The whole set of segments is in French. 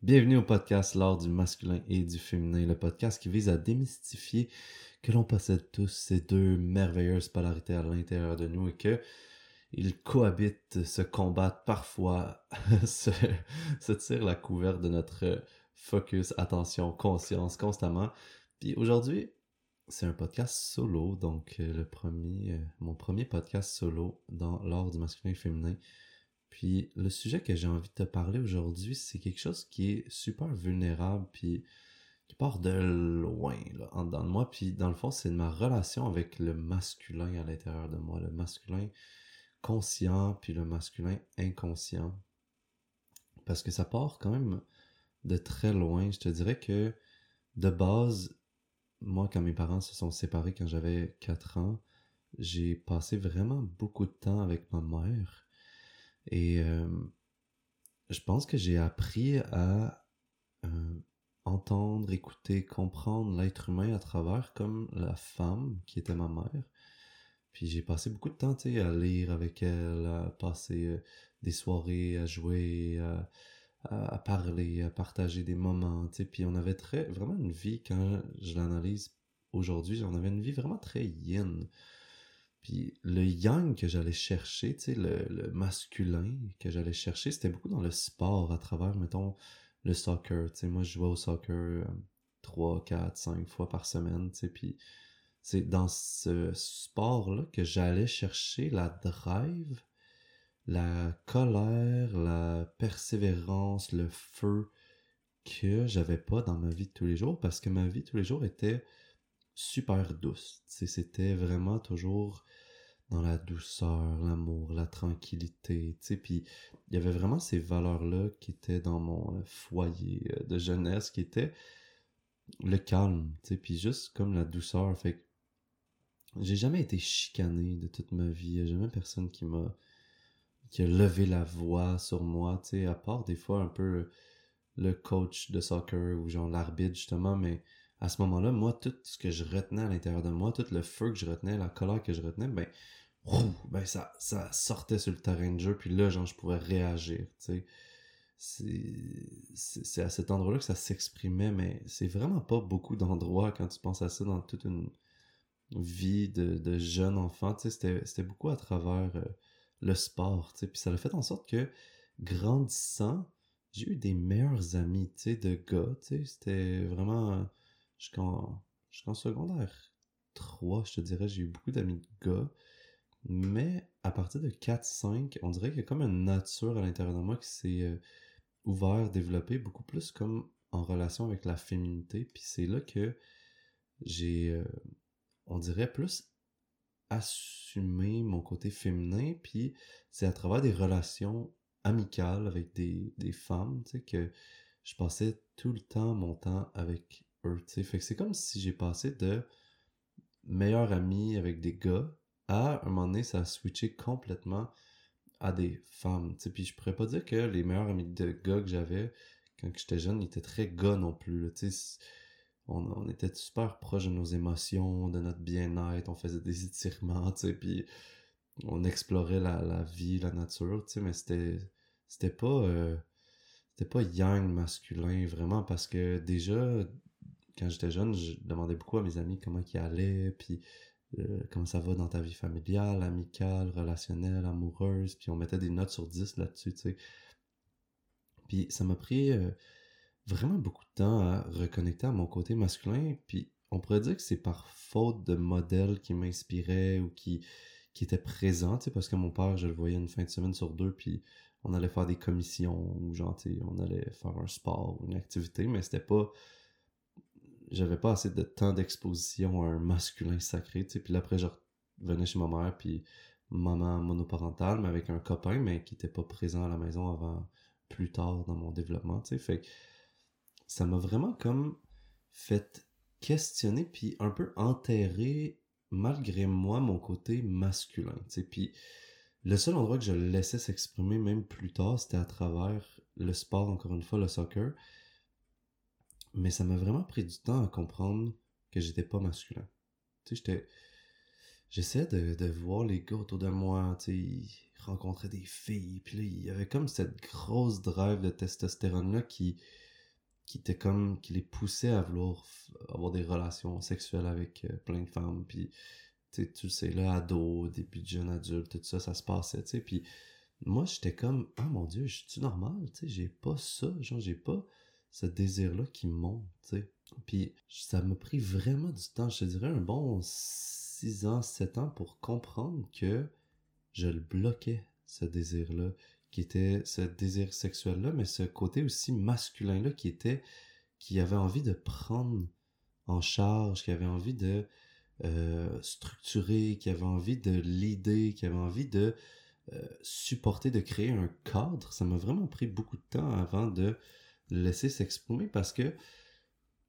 Bienvenue au podcast L'art du masculin et du féminin, le podcast qui vise à démystifier que l'on possède tous ces deux merveilleuses polarités à l'intérieur de nous et que ils cohabitent, se combattent, parfois se, tirent la couverte de notre focus, attention, conscience constamment. Puis aujourd'hui, c'est un podcast solo, donc euh, le premier, euh, mon premier podcast solo dans l'art du masculin et féminin. Puis le sujet que j'ai envie de te parler aujourd'hui, c'est quelque chose qui est super vulnérable, puis qui part de loin, là, en dedans de moi. Puis dans le fond, c'est ma relation avec le masculin à l'intérieur de moi, le masculin conscient, puis le masculin inconscient. Parce que ça part quand même de très loin. Je te dirais que de base, moi, quand mes parents se sont séparés quand j'avais 4 ans, j'ai passé vraiment beaucoup de temps avec ma mère. Et euh, je pense que j'ai appris à euh, entendre, écouter, comprendre l'être humain à travers comme la femme qui était ma mère. Puis j'ai passé beaucoup de temps à lire avec elle, à passer euh, des soirées, à jouer, à, parler, à partager des moments, tu sais, puis on avait vraiment une vie, quand je l'analyse aujourd'hui, on avait une vie vraiment très yin. Puis le yang que j'allais chercher, tu le, masculin que j'allais chercher, c'était beaucoup dans le sport, à travers, mettons, le soccer, tu sais, moi je jouais au soccer 3, 4, 5 fois par semaine, tu sais, puis c'est dans ce sport-là que j'allais chercher la drive la colère, la persévérance, le feu que j'avais pas dans ma vie de tous les jours parce que ma vie de tous les jours était super douce. C'était vraiment toujours dans la douceur, l'amour, la tranquillité, puis il y avait vraiment ces valeurs-là qui étaient dans mon euh, foyer euh, de jeunesse, qui étaient le calme, puis juste comme la douceur, fait j'ai jamais été chicané de toute ma vie, il a jamais personne qui m'a qui a levé la voix sur moi, tu à part des fois un peu le coach de soccer ou genre l'arbitre justement, mais à ce moment-là, moi, tout ce que je retenais à l'intérieur de moi, tout le feu que je retenais, la colère que je retenais, ben, ben ça, ça sortait sur le terrain de jeu, puis là, genre, je pouvais réagir, tu. C'est à cet endroit-là que ça s'exprimait, mais c'est vraiment pas beaucoup d'endroits quand tu penses à ça dans toute une vie de, de jeune enfant, tu sais, c'était beaucoup à travers... Euh, le sport, tu sais. Puis ça a fait en sorte que, grandissant, j'ai eu des meilleurs amis, tu sais, de gars, tu sais. C'était vraiment... Jusqu'en secondaire 3, je te dirais, j'ai eu beaucoup d'amis de gars. Mais à partir de 4-5, on dirait qu'il y a comme une nature à l'intérieur de moi qui s'est euh, ouvert, développée, beaucoup plus comme en relation avec la féminité. Puis c'est là que j'ai, euh, on dirait, plus assumer mon côté féminin, puis c'est à travers des relations amicales avec des, des femmes, tu sais, que je passais tout le temps mon temps avec Fait que c'est comme si j'ai passé de meilleur ami avec des gars à un moment donné, ça a switché complètement à des femmes, tu sais. Puis je pourrais pas dire que les meilleurs amis de gars que j'avais quand j'étais jeune, étaient très gars non plus, on, était super proche de nos émotions, de notre bien-être, on faisait des étirements, puis on explorait la, vie, la nature, mais c'était c'était pas euh, c'était pas yang masculin vraiment parce que déjà quand j'étais jeune, je demandais beaucoup à mes amis comment ils allaient, puis euh, comment ça va dans ta vie familiale, amicale, relationnelle, amoureuse, puis on mettait des notes sur 10 là-dessus, tu sais. Puis ça m'a pris euh, vraiment beaucoup de temps à reconnecter à mon côté masculin, puis on pourrait dire que c'est par faute de modèles qui m'inspiraient ou qui, qui étaient présents, parce que mon père, je le voyais une fin de semaine sur deux, puis on allait faire des commissions ou genre, on allait faire un sport ou une activité, mais c'était pas. J'avais pas assez de temps d'exposition à un masculin sacré, tu sais, puis après, je revenais chez ma mère, puis maman monoparentale, mais avec un copain, mais qui était pas présent à la maison avant plus tard dans mon développement, tu sais, fait que ça m'a vraiment comme fait questionner puis un peu enterrer malgré moi mon côté masculin, tu Puis le seul endroit que je laissais s'exprimer même plus tard, c'était à travers le sport, encore une fois, le soccer. Mais ça m'a vraiment pris du temps à comprendre que j'étais pas masculin. Tu sais, j'étais... J'essayais de, voir les gars autour de moi, tu sais, ils rencontraient des filles, puis là, il y avait comme cette grosse drive de testostérone-là qui qui était comme qui les poussait à vouloir avoir des relations sexuelles avec euh, plein de femmes puis tu tu sais là ado début de jeune adulte tout ça ça se passait tu sais puis moi j'étais comme ah mon dieu je suis normal tu sais j'ai pas ça genre j'ai pas ce désir là qui monte tu sais puis ça m'a pris vraiment du temps je te dirais un bon 6 ans 7 ans pour comprendre que je le bloquais ce désir là qui était ce désir sexuel-là, mais ce côté aussi masculin-là qui était, qui avait envie de prendre en charge, qui avait envie de euh, structurer, qui avait envie de l'idée, qui avait envie de euh, supporter, de créer un cadre. Ça m'a vraiment pris beaucoup de temps avant de laisser s'exprimer parce que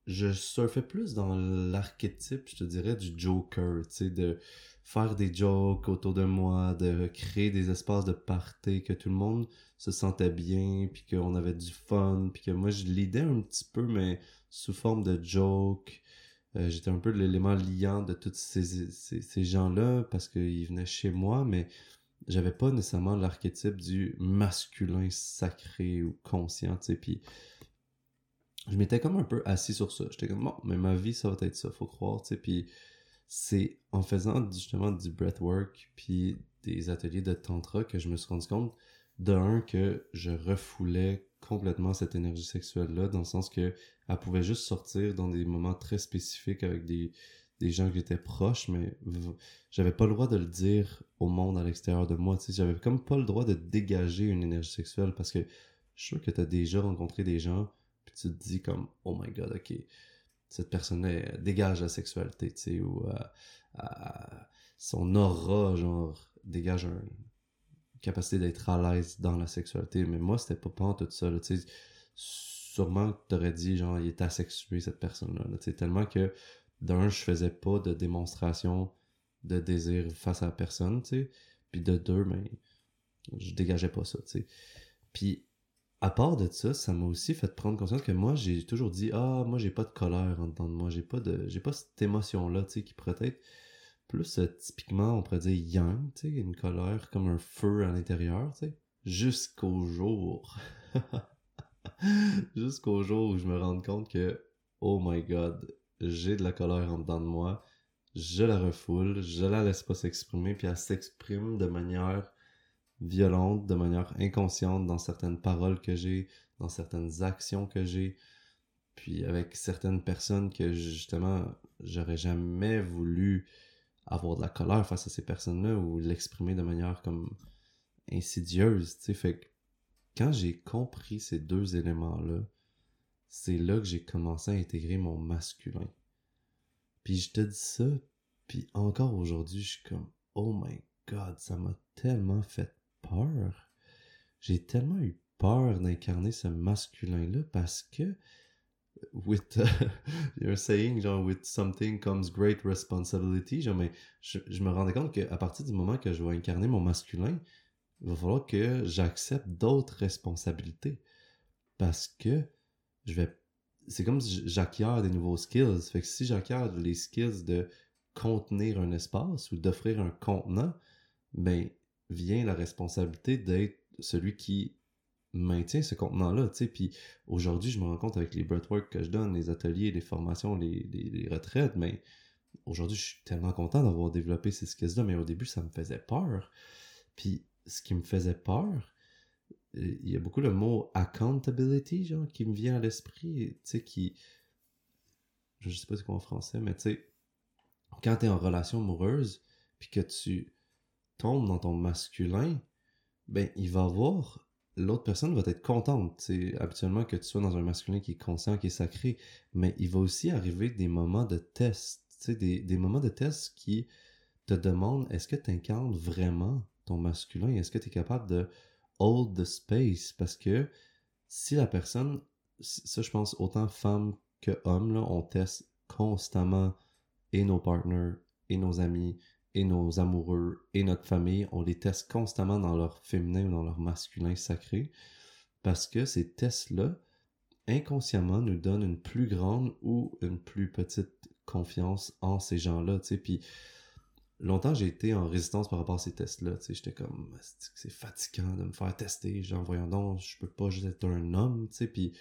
je surfais plus dans l'archétype, je te dirais, du Joker, tu sais, de faire des jokes autour de moi, de créer des espaces de party, que tout le monde se sentait bien, puis qu'on avait du fun, puis que moi je l'idais un petit peu, mais sous forme de joke. Euh, j'étais un peu l'élément liant de tous ces, ces, gens-là parce qu'ils venaient chez moi, mais j'avais pas nécessairement l'archétype du masculin sacré ou conscient, tu sais, puis je m'étais comme un peu assis sur ça. J'étais comme, bon, mais ma vie, ça va être ça, faut croire, tu sais, puis c'est en faisant justement du breathwork puis des ateliers de tantra que je me suis rendu compte d'un que je refoulais complètement cette énergie sexuelle là dans le sens que elle pouvait juste sortir dans des moments très spécifiques avec des des gens qui étaient proches mais j'avais pas le droit de le dire au monde à l'extérieur de moi j'avais comme pas le droit de dégager une énergie sexuelle parce que je suis sûr que tu as déjà rencontré des gens puis tu te dis comme oh my god ok cette personne-là dégage la sexualité, tu sais, ou euh, son aura, genre, dégage une capacité d'être à l'aise dans la sexualité. Mais moi, c'était pas pas tout ça, tu sais. Sûrement que t'aurais dit, genre, il est asexué, cette personne-là, tu tellement que, d'un, je faisais pas de démonstration de désir face à personne, tu sais, puis de deux, mais ben, je dégageais pas ça, tu sais. Puis à part de ça, ça m'a aussi fait prendre conscience que moi, j'ai toujours dit Ah, moi, j'ai pas de colère en dedans de moi, j'ai pas de j'ai pas cette émotion-là, tu sais, qui pourrait être plus euh, typiquement, on pourrait dire yang, tu sais, une colère comme un feu à l'intérieur, tu sais, jusqu'au jour. jusqu'au jour où je me rends compte que, oh my god, j'ai de la colère en dedans de moi, je la refoule, je la laisse pas s'exprimer, puis elle s'exprime de manière violente, de manière inconsciente dans certaines paroles que j'ai, dans certaines actions que j'ai, puis avec certaines personnes que justement j'aurais jamais voulu avoir de la colère face à ces personnes-là ou l'exprimer de manière comme insidieuse, tu sais, fait quand j'ai compris ces deux éléments-là, c'est là que j'ai commencé à intégrer mon masculin. Puis je te dis ça, puis encore aujourd'hui, je suis comme, oh my god, ça m'a tellement fait peur. J'ai tellement eu peur d'incarner ce masculin-là parce que with you're saying genre with something comes great responsibility genre mais je, me rendais compte qu'à partir du moment que je vais incarner mon masculin il va falloir que j'accepte d'autres responsabilités parce que je vais c'est comme si j'acquiers des nouveaux skills fait que si j'acquiers les skills de contenir un espace ou d'offrir un contenant ben vient la responsabilité d'être celui qui maintient ce contenant-là, tu. Puis aujourd'hui, je me rends compte avec les breathwork que je donne, les ateliers, les formations, les, les, retraites, mais aujourd'hui, je suis tellement content d'avoir développé ces skills-là, mais au début, ça me faisait peur. Puis ce qui me faisait peur, il y a beaucoup le mot accountability, genre, qui me vient à l'esprit, tu sais, qui... Je sais pas c'est quoi en français, mais tu sais, quand tu es en relation amoureuse, puis que tu tombe dans ton masculin, ben, il va voir, l'autre personne va être contente. Habituellement que tu sois dans un masculin qui est conscient, qui est sacré, mais il va aussi arriver des moments de test, des, des moments de test qui te demandent est-ce que tu incarnes vraiment ton masculin, est-ce que tu es capable de hold the space, parce que si la personne, ça je pense autant femme que homme, là, on teste constamment et nos partners et nos amis et nos amoureux et notre famille, on les teste constamment dans leur féminin ou dans leur masculin sacré, parce que ces tests-là, inconsciemment, nous donnent une plus grande ou une plus petite confiance en ces gens-là, longtemps j'ai été en résistance par rapport à ces tests-là, tu sais, j'étais comme, c'est fatigant de me faire tester, genre, voyons donc, je peux pas juste être un homme, tu sais, puis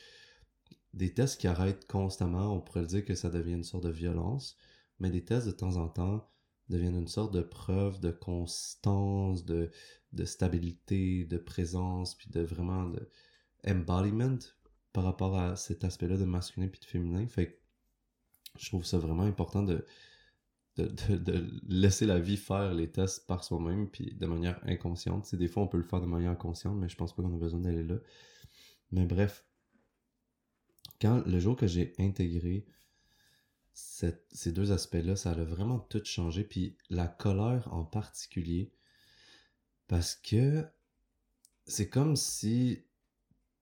des tests qui arrêtent constamment, on pourrait dire que ça devient une sorte de violence, mais des tests de temps en temps deviennent une sorte de preuve de constance, de, stabilité, de présence, puis de vraiment de embodiment par rapport à cet aspect-là de masculin puis de féminin. Fait je trouve ça vraiment important de, de, laisser la vie faire les tests par soi-même, puis de manière inconsciente. c'est des fois, on peut le faire de manière inconsciente, mais je pense pas qu'on a besoin d'aller là. Mais bref, quand le jour que j'ai intégré ces deux aspects-là, ça a vraiment tout changé. Puis la colère en particulier, parce que c'est comme si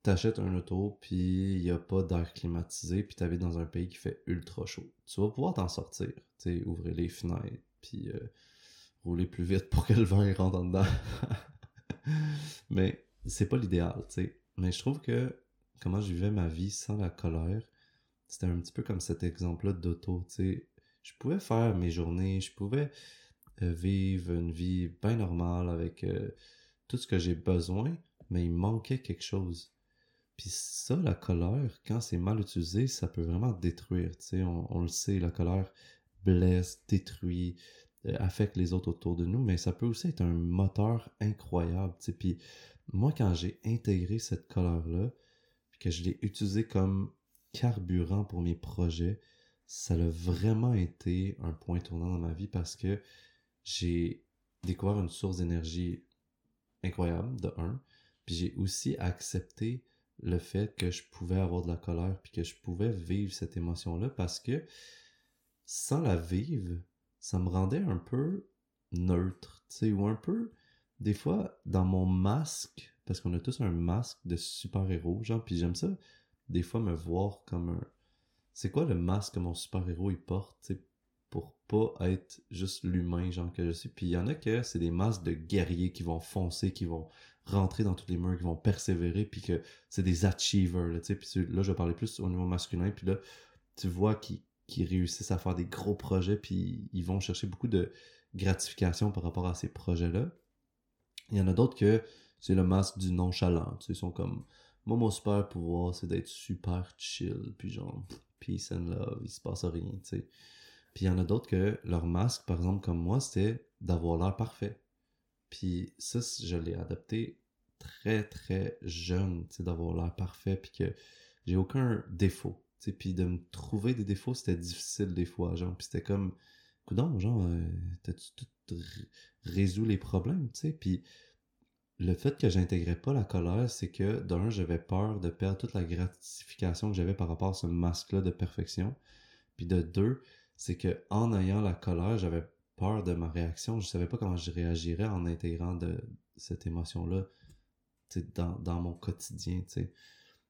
t'achètes un auto, puis il n'y a pas d'air climatisé, puis t'habites dans un pays qui fait ultra chaud. Tu vas pouvoir t'en sortir, ouvrir les fenêtres, puis euh, rouler plus vite pour que le vent rentre en dedans. Mais c'est pas l'idéal, tu sais. Mais je trouve que comment je vivais ma vie sans la colère, c'était un petit peu comme cet exemple-là d'auto, tu sais. Je pouvais faire mes journées, je pouvais euh, vivre une vie bien normale avec euh, tout ce que j'ai besoin, mais il manquait quelque chose. Puis ça, la colère, quand c'est mal utilisé, ça peut vraiment détruire. Sais, on, le sait, la colère blesse, détruit, euh, affecte les autres autour de nous, mais ça peut aussi être un moteur incroyable. Puis moi, quand j'ai intégré cette colère-là, que je l'ai utilisée comme carburant pour mes projets, ça a vraiment été un point tournant dans ma vie parce que j'ai découvert une source d'énergie incroyable, de un. Puis j'ai aussi accepté le fait que je pouvais avoir de la colère puis que je pouvais vivre cette émotion-là parce que sans la vivre, ça me rendait un peu neutre, tu sais, ou un peu, des fois, dans mon masque, parce qu'on a tous un masque de super-héros, genre, puis j'aime ça, des fois, me voir comme un... C'est quoi le masque que mon super-héros, il porte, tu sais, pour pas être juste l'humain, genre, que je suis? Puis il y en a que c'est des masques de guerriers qui vont foncer, qui vont rentrer dans tous les murs, qui vont persévérer, puis que c'est des achievers, là. Puis là, je parler plus au niveau masculin, puis là, tu vois qu'ils réussissent à faire des gros projets, puis ils vont chercher beaucoup de gratification par rapport à ces projets-là. Il y en a d'autres que c'est le masque du nonchalant, ils sont comme, moi, mon super pouvoir, c'est d'être super chill, puis genre, peace and love, il se passe rien, tu sais. Puis il y en a d'autres que leur masque, par exemple, comme moi, c'était d'avoir l'air parfait. Puis ça, je l'ai adopté très, très jeune, d'avoir l'air parfait, puis que j'ai aucun défaut. Puis de me trouver des défauts, c'était difficile des fois, genre. Puis c'était comme, coudon, genre, euh, t'as-tu tout les problèmes, tu sais? Puis le fait que j'intégrais pas la colère, c'est que d'un, j'avais peur de perdre toute la gratification que j'avais par rapport à ce masque-là de perfection. Puis de deux, c'est que en ayant la colère, j'avais peur de ma réaction. Je savais pas comment je réagirais en intégrant de cette émotion-là dans, dans mon quotidien. sais.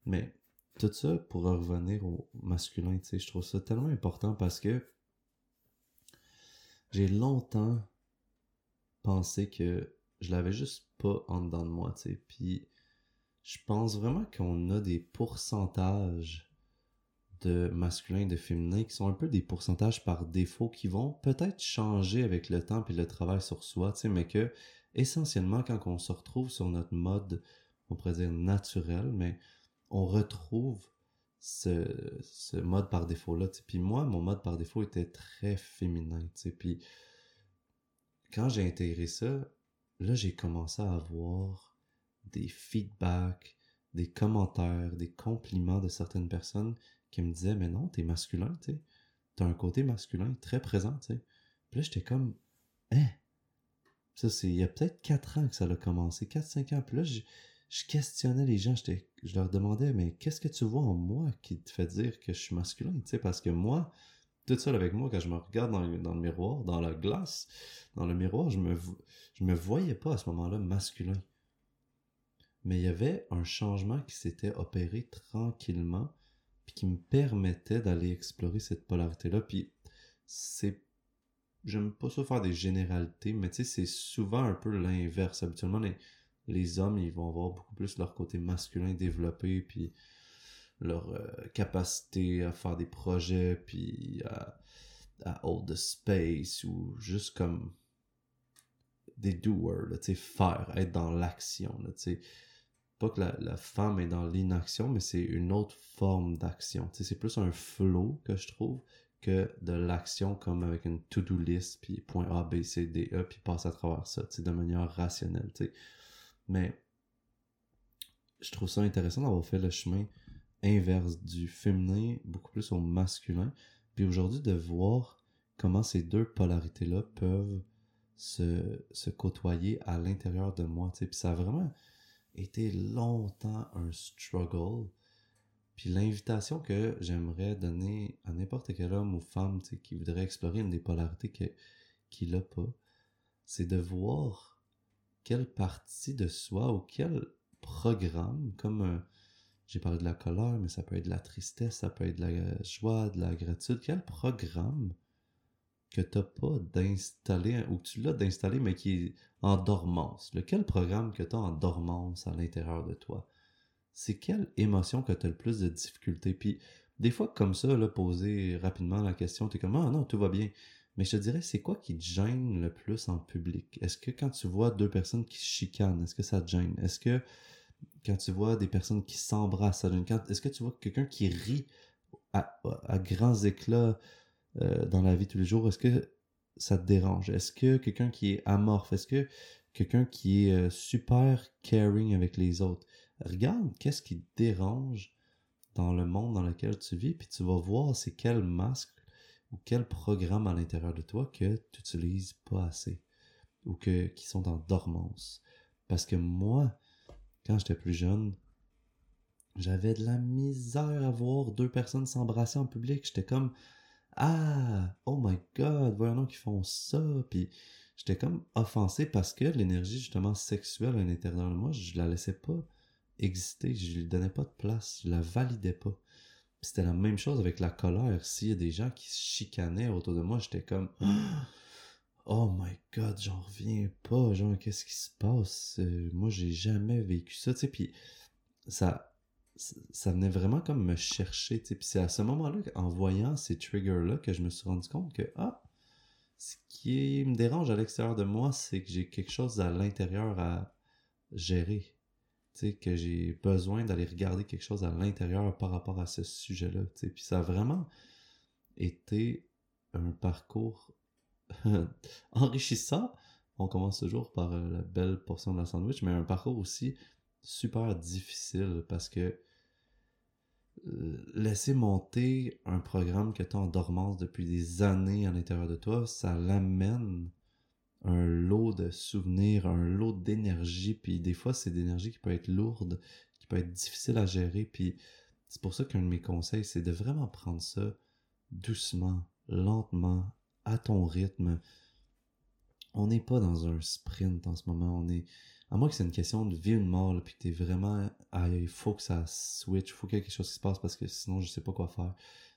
Mais tout ça pour revenir au masculin, je trouve ça tellement important parce que j'ai longtemps pensé que je l'avais juste pas en dedans de moi. sais. Puis je pense vraiment qu'on a des pourcentages de masculin de féminin qui sont un peu des pourcentages par défaut qui vont peut-être changer avec le temps et le travail sur soi, tu sais, mais que essentiellement quand on se retrouve sur notre mode, on pourrait dire naturel, mais on retrouve ce, ce mode par défaut-là. Puis moi, mon mode par défaut était très féminin. tu Puis quand j'ai intégré ça, là, j'ai commencé à avoir des feedbacks, des commentaires, des compliments de certaines personnes qui me disait mais non, t'es masculin, tu sais. T'as un côté masculin très présent, tu. Puis là, j'étais comme, hein? Ça, c'est, il y a peut-être 4 ans que ça a commencé, 4-5 ans. Puis là, je, questionnais les gens, je leur demandais, mais qu'est-ce que tu vois en moi qui te fait dire que je suis masculin, tu sais, parce que moi, tout seul avec moi, quand je me regarde dans le, dans le miroir, dans la glace, dans le miroir, je me, je me voyais pas à ce moment-là masculin. Mais il y avait un changement qui s'était opéré tranquillement puis qui me permettait d'aller explorer cette polarité-là. Puis c'est. J'aime pas ça faire des généralités, mais tu sais, c'est souvent un peu l'inverse. Habituellement, les, les, hommes, ils vont avoir beaucoup plus leur côté masculin développé, puis leur euh, capacité à faire des projets, puis à, à hold the space, ou juste comme des doers, tu sais, faire, être dans l'action, tu sais pas que la, femme est dans l'inaction, mais c'est une autre forme d'action. c'est plus un flow que je trouve que de l'action comme avec une to-do list, puis point A, B, C, D, E, puis passe à travers ça, de manière rationnelle. Mais je trouve ça intéressant d'avoir fait le chemin inverse du féminin, beaucoup plus au masculin, puis aujourd'hui de voir comment ces deux polarités-là peuvent se, se, côtoyer à l'intérieur de moi. Puis ça a vraiment été longtemps un struggle. Puis l'invitation que j'aimerais donner à n'importe quel homme ou femme qui voudrait explorer une des polarités qu'il n'a pas, c'est de voir quelle partie de soi ou quel programme, comme euh, j'ai parlé de la colère, mais ça peut être de la tristesse, ça peut être de la joie, de la gratitude, quel programme que tu n'as pas d'installer, ou que tu l'as d'installer, mais qui est en dormance. Lequel programme que tu as en dormance à l'intérieur de toi? C'est quelle émotion que tu as le plus de difficultés? Puis, des fois, comme ça, poser rapidement la question, tu es comme, ah non, tout va bien. Mais je te dirais, c'est quoi qui te gêne le plus en public? Est-ce que quand tu vois deux personnes qui chicanent, est-ce que ça te gêne? Est-ce que quand tu vois des personnes qui s'embrassent? Est-ce que tu vois quelqu'un qui rit à, à grands éclats euh, dans la vie tous les jours, est-ce que ça te dérange? Est-ce que quelqu'un qui est amorphe, est-ce que quelqu'un qui est euh, super caring avec les autres, regarde qu'est-ce qui te dérange dans le monde dans lequel tu vis, puis tu vas voir c'est quel masque ou quel programme à l'intérieur de toi que tu n'utilises pas assez ou que, qui sont en dormance. Parce que moi, quand j'étais plus jeune, j'avais de la misère à voir deux personnes s'embrasser en public. J'étais comme, ah, oh my god, voyons qu'ils font ça. Puis j'étais comme offensé parce que l'énergie justement sexuelle à l'intérieur de moi, je la laissais pas exister, je lui donnais pas de place, je la validais pas. C'était la même chose avec la colère. S'il y a des gens qui se chicanaient autour de moi, j'étais comme Oh my god, j'en reviens pas, genre qu'est-ce qui se passe? Euh, moi j'ai jamais vécu ça, tu sais, puis ça ça venait vraiment comme me chercher. Puis c'est à ce moment-là, en voyant ces triggers-là, que je me suis rendu compte que, ah, ce qui me dérange à l'extérieur de moi, c'est que j'ai quelque chose à l'intérieur à gérer. Tu que j'ai besoin d'aller regarder quelque chose à l'intérieur par rapport à ce sujet-là. Puis ça a vraiment été un parcours enrichissant. On commence toujours par la belle portion de la sandwich, mais un parcours aussi super difficile parce que laisser monter un programme que tu as en dormance depuis des années à l'intérieur de toi, ça l'amène un lot de souvenirs, un lot d'énergie, puis des fois c'est d'énergie qui peut être lourde, qui peut être difficile à gérer, puis c'est pour ça qu'un de mes conseils, c'est de vraiment prendre ça doucement, lentement, à ton rythme. On n'est pas dans un sprint en ce moment, on est à moins que c'est une question de vie ou de mort, puis que t'es vraiment, ah, il faut que ça switch, il faut qu'il y ait quelque chose qui se passe parce que sinon je sais pas quoi faire.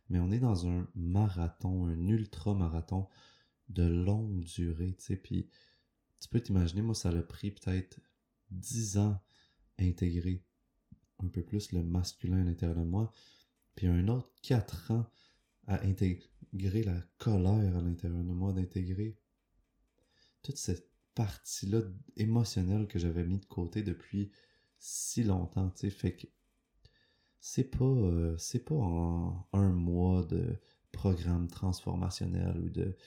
Mais on est dans un marathon, un ultra marathon de longue durée, tu sais, puis tu peux t'imaginer, moi ça a pris peut-être 10 ans à intégrer un peu plus le masculin à l'intérieur de moi, puis un autre 4 ans à intégrer la colère à l'intérieur de moi, d'intégrer toute cette partie-là émotionnelle que j'avais mis de côté depuis si longtemps, tu sais, fait que c'est pas, euh, c'est pas en un mois de programme transformationnel ou de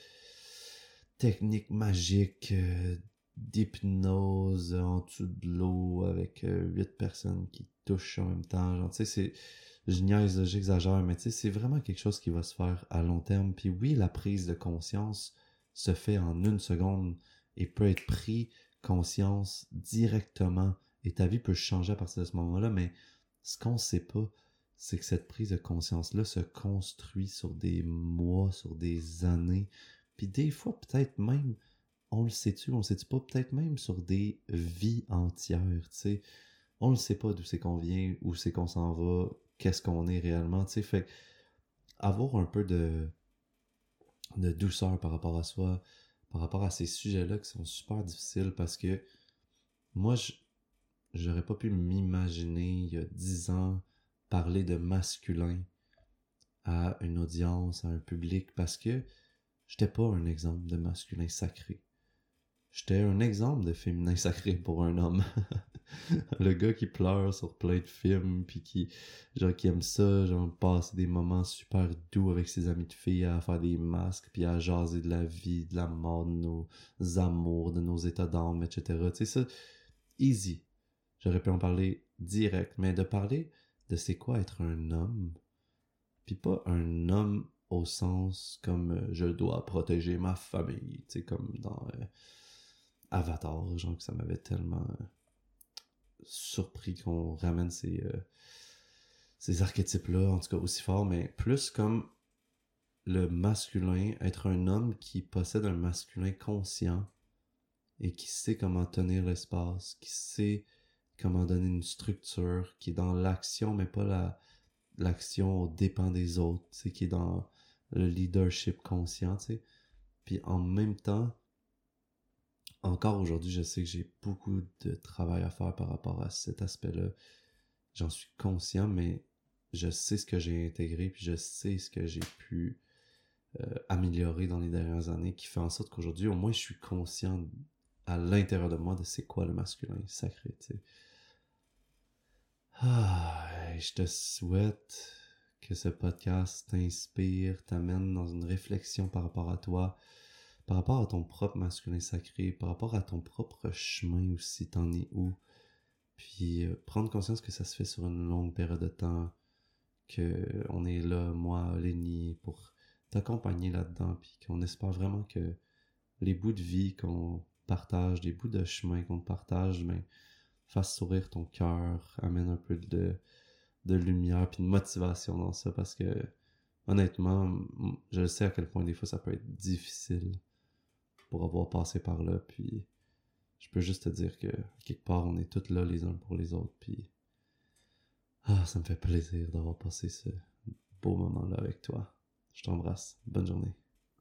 technique magique euh, d'hypnose en dessous de l'eau avec euh, huit personnes qui touchent en même temps, genre, tu sais, c'est, je niaise, j'exagère, mais tu sais, c'est vraiment quelque chose qui va se faire à long terme, puis oui, la prise de conscience se fait en une seconde, et peut être pris conscience directement et ta vie peut changer à partir de ce moment-là, mais ce qu'on ne sait pas, c'est que cette prise de conscience-là se construit sur des mois, sur des années, puis des fois peut-être même, on le sait-tu, on le sait-tu pas, peut-être même sur des vies entières, tu sais. On ne sait pas d'où c'est qu'on vient, où c'est qu'on s'en va, qu'est-ce qu'on est réellement, tu sais. Fait avoir un peu de, de douceur par rapport à soi, par rapport à ces sujets-là qui sont super difficiles parce que moi, j'aurais pas pu m'imaginer il y a dix ans parler de masculin à une audience, à un public, parce que j'étais pas un exemple de masculin sacré. J'étais un exemple de féminin sacré pour un homme. le gars qui pleure sur plein de films, puis qui, genre, qui aime ça, genre, passer des moments super doux avec ses amis de filles, à faire des masques, puis à jaser de la vie, de la mort, de nos amours, de nos états d'âme, etc. Tu sais, ça, easy. J'aurais pu en parler direct, mais de parler de c'est quoi être un homme, puis pas un homme au sens comme euh, je dois protéger ma famille, tu sais, comme dans euh, Avatar, genre que ça m'avait tellement euh, surpris qu'on ramène ces, ces archétypes-là, en tout cas aussi fort, mais plus comme le masculin, être un homme qui possède un masculin conscient et qui sait comment tenir l'espace, qui sait comment donner une structure, qui est dans l'action, mais pas la l'action dépend des autres, qui est dans le leadership conscient, tu sais. Puis en même temps, encore aujourd'hui, je sais que j'ai beaucoup de travail à faire par rapport à cet aspect-là. J'en suis conscient, mais je sais ce que j'ai intégré, puis je sais ce que j'ai pu euh, améliorer dans les dernières années, qui fait en sorte qu'aujourd'hui, au moins, je suis conscient à l'intérieur de moi de c'est quoi le masculin sacré. Ah, je te souhaite que ce podcast t'inspire, t'amène dans une réflexion par rapport à toi, par rapport à ton propre masculin sacré, par rapport à ton propre chemin aussi, t'en es où? Puis euh, prendre conscience que ça se fait sur une longue période de temps, que on est là, moi, Lenny, pour t'accompagner là-dedans, puis qu'on espère vraiment que les bouts de vie qu'on partage, les bouts de chemin qu'on partage, mais ben, fasse sourire ton cœur, amène un peu de, de lumière puis de motivation dans ça parce que honnêtement, je sais à quel point des fois ça peut être difficile pour avoir passé par là puis je peux juste te dire que quelque part on est tous là les uns pour les autres puis ah, ça me fait plaisir d'avoir passé ce beau moment là avec toi. Je t'embrasse. Bonne journée.